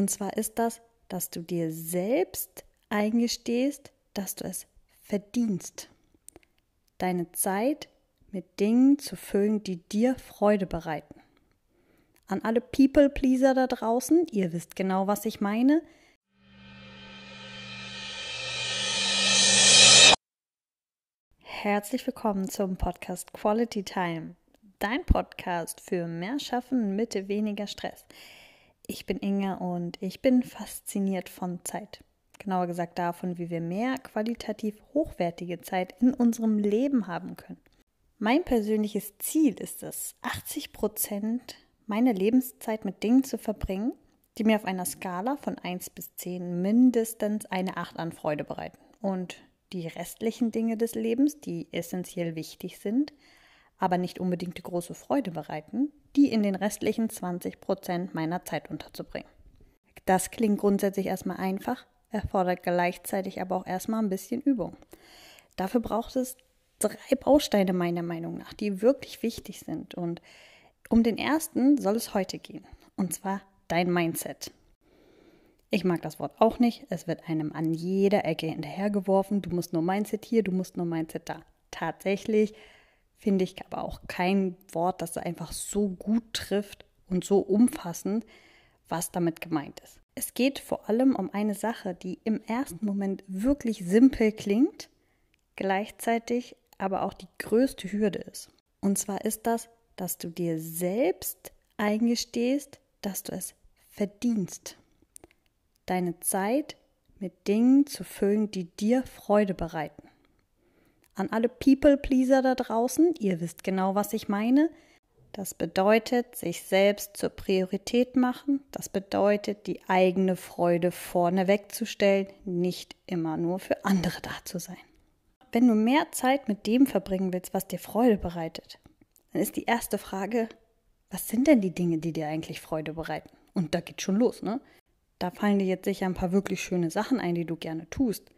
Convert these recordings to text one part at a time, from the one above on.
Und zwar ist das, dass du dir selbst eingestehst, dass du es verdienst, deine Zeit mit Dingen zu füllen, die dir Freude bereiten. An alle People-Pleaser da draußen, ihr wisst genau, was ich meine. Herzlich willkommen zum Podcast Quality Time, dein Podcast für mehr Schaffen mit weniger Stress. Ich bin Inge und ich bin fasziniert von Zeit. Genauer gesagt davon, wie wir mehr qualitativ hochwertige Zeit in unserem Leben haben können. Mein persönliches Ziel ist es, 80 Prozent meiner Lebenszeit mit Dingen zu verbringen, die mir auf einer Skala von 1 bis 10 mindestens eine 8 an Freude bereiten. Und die restlichen Dinge des Lebens, die essentiell wichtig sind, aber nicht unbedingt die große Freude bereiten, die in den restlichen 20 Prozent meiner Zeit unterzubringen. Das klingt grundsätzlich erstmal einfach, erfordert gleichzeitig aber auch erstmal ein bisschen Übung. Dafür braucht es drei Bausteine meiner Meinung nach, die wirklich wichtig sind. Und um den ersten soll es heute gehen. Und zwar dein Mindset. Ich mag das Wort auch nicht. Es wird einem an jeder Ecke hinterhergeworfen. Du musst nur Mindset hier, du musst nur Mindset da. Tatsächlich finde ich aber auch kein Wort, das einfach so gut trifft und so umfassend, was damit gemeint ist. Es geht vor allem um eine Sache, die im ersten Moment wirklich simpel klingt, gleichzeitig aber auch die größte Hürde ist. Und zwar ist das, dass du dir selbst eingestehst, dass du es verdienst, deine Zeit mit Dingen zu füllen, die dir Freude bereiten an alle People-Pleaser da draußen, ihr wisst genau, was ich meine. Das bedeutet, sich selbst zur Priorität machen. Das bedeutet, die eigene Freude vorne wegzustellen, nicht immer nur für andere da zu sein. Wenn du mehr Zeit mit dem verbringen willst, was dir Freude bereitet, dann ist die erste Frage, was sind denn die Dinge, die dir eigentlich Freude bereiten? Und da geht schon los, ne? Da fallen dir jetzt sicher ein paar wirklich schöne Sachen ein, die du gerne tust.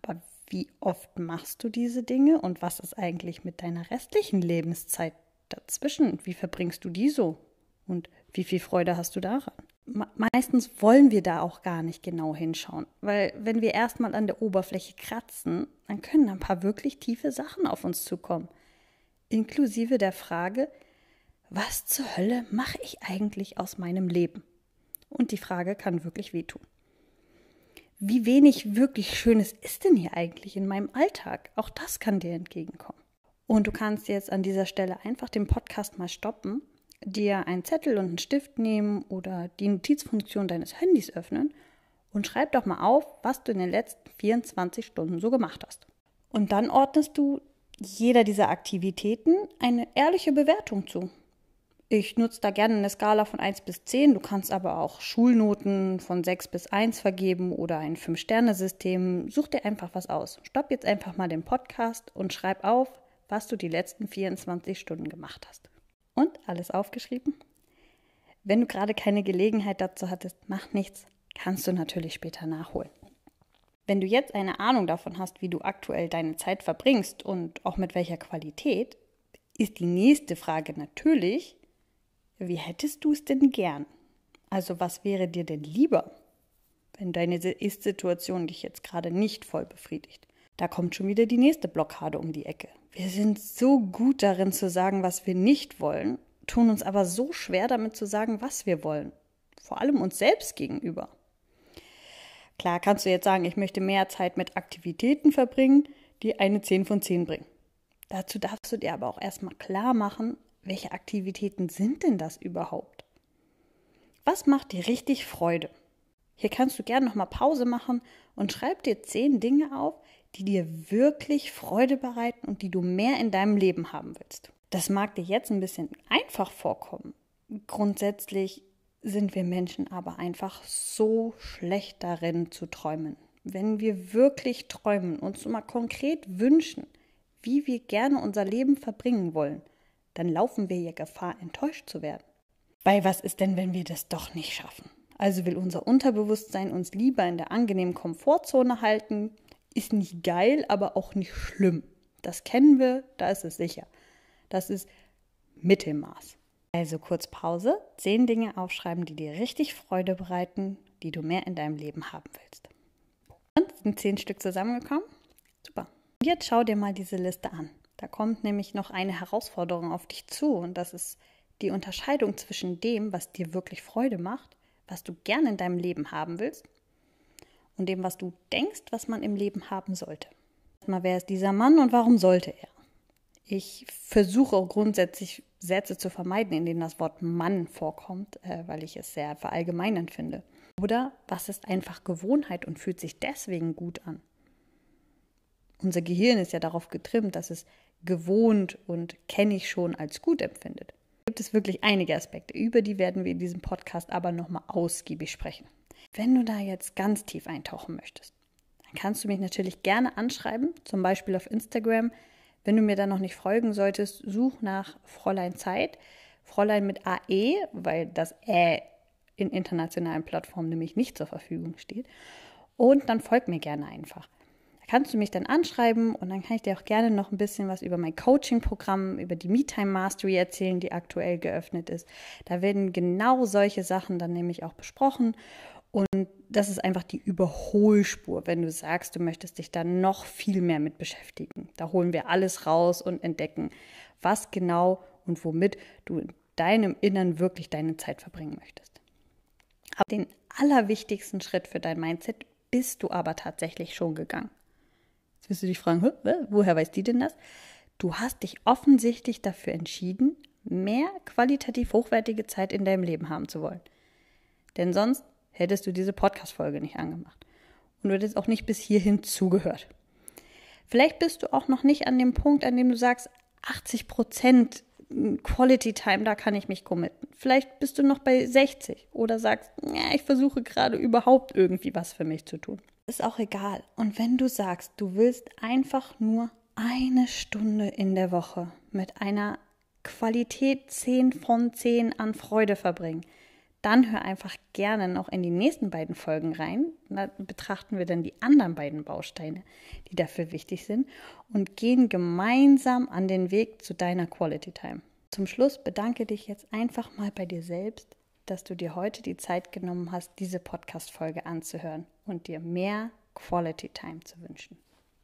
Aber wie oft machst du diese Dinge und was ist eigentlich mit deiner restlichen Lebenszeit dazwischen? Wie verbringst du die so? Und wie viel Freude hast du daran? Meistens wollen wir da auch gar nicht genau hinschauen, weil wenn wir erstmal an der Oberfläche kratzen, dann können ein paar wirklich tiefe Sachen auf uns zukommen. Inklusive der Frage, was zur Hölle mache ich eigentlich aus meinem Leben? Und die Frage kann wirklich wehtun wie wenig wirklich Schönes ist denn hier eigentlich in meinem Alltag? Auch das kann dir entgegenkommen. Und du kannst jetzt an dieser Stelle einfach den Podcast mal stoppen, dir einen Zettel und einen Stift nehmen oder die Notizfunktion deines Handys öffnen und schreib doch mal auf, was du in den letzten 24 Stunden so gemacht hast. Und dann ordnest du jeder dieser Aktivitäten eine ehrliche Bewertung zu. Ich nutze da gerne eine Skala von 1 bis 10. Du kannst aber auch Schulnoten von 6 bis 1 vergeben oder ein 5-Sterne-System. Such dir einfach was aus. Stopp jetzt einfach mal den Podcast und schreib auf, was du die letzten 24 Stunden gemacht hast. Und alles aufgeschrieben? Wenn du gerade keine Gelegenheit dazu hattest, mach nichts, kannst du natürlich später nachholen. Wenn du jetzt eine Ahnung davon hast, wie du aktuell deine Zeit verbringst und auch mit welcher Qualität, ist die nächste Frage natürlich, wie hättest du es denn gern? Also was wäre dir denn lieber, wenn deine Ist-Situation dich jetzt gerade nicht voll befriedigt? Da kommt schon wieder die nächste Blockade um die Ecke. Wir sind so gut darin zu sagen, was wir nicht wollen, tun uns aber so schwer damit zu sagen, was wir wollen. Vor allem uns selbst gegenüber. Klar kannst du jetzt sagen, ich möchte mehr Zeit mit Aktivitäten verbringen, die eine 10 von 10 bringen. Dazu darfst du dir aber auch erstmal klar machen, welche Aktivitäten sind denn das überhaupt? Was macht dir richtig Freude? Hier kannst du gerne nochmal Pause machen und schreib dir zehn Dinge auf, die dir wirklich Freude bereiten und die du mehr in deinem Leben haben willst. Das mag dir jetzt ein bisschen einfach vorkommen. Grundsätzlich sind wir Menschen aber einfach so schlecht darin zu träumen. Wenn wir wirklich träumen, uns mal konkret wünschen, wie wir gerne unser Leben verbringen wollen, dann laufen wir ja Gefahr, enttäuscht zu werden. Weil was ist denn, wenn wir das doch nicht schaffen? Also will unser Unterbewusstsein uns lieber in der angenehmen Komfortzone halten, ist nicht geil, aber auch nicht schlimm. Das kennen wir, da ist es sicher. Das ist Mittelmaß. Also kurz Pause, zehn Dinge aufschreiben, die dir richtig Freude bereiten, die du mehr in deinem Leben haben willst. Und sind zehn Stück zusammengekommen? Super. Jetzt schau dir mal diese Liste an. Da kommt nämlich noch eine Herausforderung auf dich zu und das ist die Unterscheidung zwischen dem, was dir wirklich Freude macht, was du gerne in deinem Leben haben willst und dem, was du denkst, was man im Leben haben sollte. Mal, wer ist dieser Mann und warum sollte er? Ich versuche grundsätzlich Sätze zu vermeiden, in denen das Wort Mann vorkommt, äh, weil ich es sehr verallgemeinern finde. Oder was ist einfach Gewohnheit und fühlt sich deswegen gut an? Unser Gehirn ist ja darauf getrimmt, dass es gewohnt und kenne ich schon als gut empfindet. Da gibt es wirklich einige Aspekte, über die werden wir in diesem Podcast aber nochmal ausgiebig sprechen. Wenn du da jetzt ganz tief eintauchen möchtest, dann kannst du mich natürlich gerne anschreiben, zum Beispiel auf Instagram wenn du mir dann noch nicht folgen solltest, such nach Fräulein Zeit. Fräulein mit AE, weil das Ä in internationalen Plattformen nämlich nicht zur Verfügung steht. Und dann folg mir gerne einfach. Da kannst du mich dann anschreiben und dann kann ich dir auch gerne noch ein bisschen was über mein Coaching-Programm, über die MeTime Mastery erzählen, die aktuell geöffnet ist. Da werden genau solche Sachen dann nämlich auch besprochen und das ist einfach die Überholspur, wenn du sagst, du möchtest dich da noch viel mehr mit beschäftigen. Da holen wir alles raus und entdecken, was genau und womit du in deinem Innern wirklich deine Zeit verbringen möchtest. Aber den allerwichtigsten Schritt für dein Mindset bist du aber tatsächlich schon gegangen. Jetzt wirst du dich fragen, woher weiß die denn das? Du hast dich offensichtlich dafür entschieden, mehr qualitativ hochwertige Zeit in deinem Leben haben zu wollen. Denn sonst hättest du diese Podcast-Folge nicht angemacht. Und du hättest auch nicht bis hierhin zugehört. Vielleicht bist du auch noch nicht an dem Punkt, an dem du sagst, 80 Prozent Quality Time, da kann ich mich committen. Vielleicht bist du noch bei 60 oder sagst, ja, ich versuche gerade überhaupt irgendwie was für mich zu tun. Ist auch egal. Und wenn du sagst, du willst einfach nur eine Stunde in der Woche mit einer Qualität 10 von 10 an Freude verbringen, dann hör einfach gerne noch in die nächsten beiden Folgen rein. Da betrachten wir dann die anderen beiden Bausteine, die dafür wichtig sind und gehen gemeinsam an den Weg zu deiner Quality Time. Zum Schluss bedanke dich jetzt einfach mal bei dir selbst, dass du dir heute die Zeit genommen hast, diese Podcast-Folge anzuhören und dir mehr Quality Time zu wünschen.